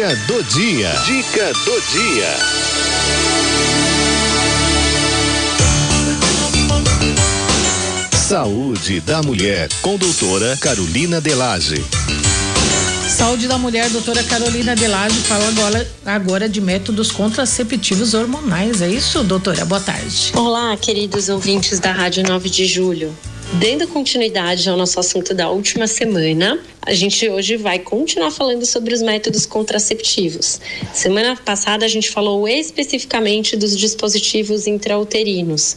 Dica do dia. Dica do dia. Saúde da mulher com doutora Carolina Delage. Saúde da mulher, doutora Carolina Delage, fala agora, agora de métodos contraceptivos hormonais. É isso, doutora? Boa tarde. Olá, queridos ouvintes da Rádio 9 de Julho. Dando continuidade ao nosso assunto da última semana, a gente hoje vai continuar falando sobre os métodos contraceptivos. Semana passada a gente falou especificamente dos dispositivos intrauterinos.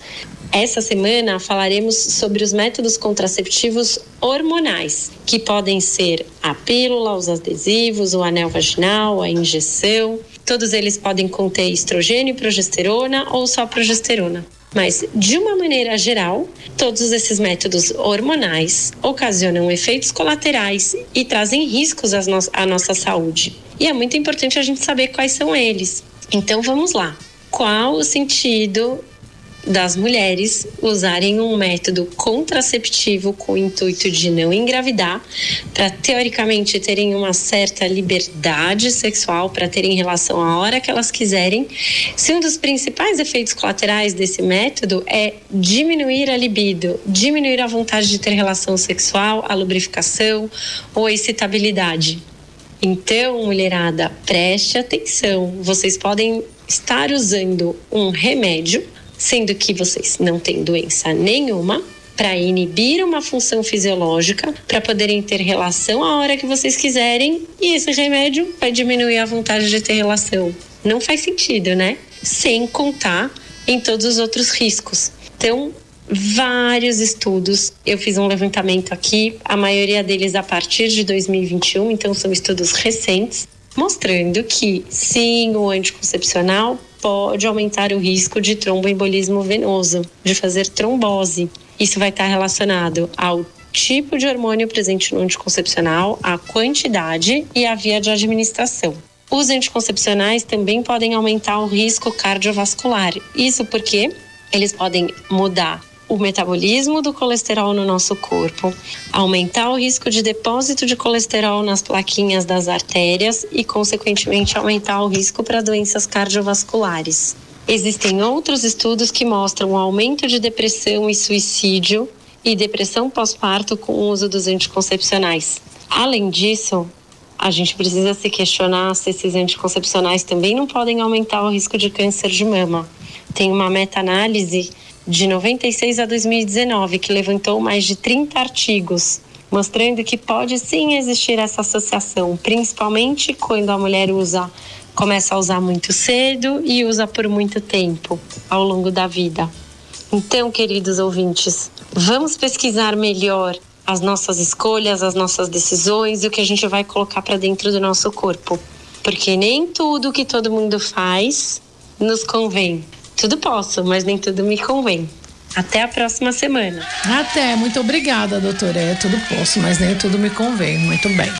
Essa semana falaremos sobre os métodos contraceptivos hormonais, que podem ser a pílula, os adesivos, o anel vaginal, a injeção. Todos eles podem conter estrogênio progesterona ou só progesterona. Mas, de uma maneira geral, todos esses métodos hormonais ocasionam efeitos colaterais e trazem riscos no à nossa saúde. E é muito importante a gente saber quais são eles. Então, vamos lá. Qual o sentido das mulheres usarem um método contraceptivo com o intuito de não engravidar, para teoricamente terem uma certa liberdade sexual, para terem relação a hora que elas quiserem. Se um dos principais efeitos colaterais desse método é diminuir a libido, diminuir a vontade de ter relação sexual, a lubrificação ou a excitabilidade. Então, mulherada, preste atenção. Vocês podem estar usando um remédio sendo que vocês não têm doença nenhuma, para inibir uma função fisiológica, para poderem ter relação a hora que vocês quiserem, e esse remédio vai diminuir a vontade de ter relação. Não faz sentido, né? Sem contar em todos os outros riscos. Então, vários estudos. Eu fiz um levantamento aqui, a maioria deles a partir de 2021, então são estudos recentes, mostrando que sim, o anticoncepcional pode aumentar o risco de tromboembolismo venoso, de fazer trombose. Isso vai estar relacionado ao tipo de hormônio presente no anticoncepcional, a quantidade e a via de administração. Os anticoncepcionais também podem aumentar o risco cardiovascular. Isso porque eles podem mudar o metabolismo do colesterol no nosso corpo, aumentar o risco de depósito de colesterol nas plaquinhas das artérias e, consequentemente, aumentar o risco para doenças cardiovasculares. Existem outros estudos que mostram o aumento de depressão e suicídio e depressão pós-parto com o uso dos anticoncepcionais. Além disso, a gente precisa se questionar se esses anticoncepcionais também não podem aumentar o risco de câncer de mama. Tem uma meta-análise de 96 a 2019, que levantou mais de 30 artigos, mostrando que pode sim existir essa associação, principalmente quando a mulher usa começa a usar muito cedo e usa por muito tempo ao longo da vida. Então, queridos ouvintes, vamos pesquisar melhor as nossas escolhas, as nossas decisões e o que a gente vai colocar para dentro do nosso corpo, porque nem tudo que todo mundo faz nos convém. Tudo posso, mas nem tudo me convém. Até a próxima semana. Até, muito obrigada, doutora. É tudo posso, mas nem tudo me convém. Muito bem.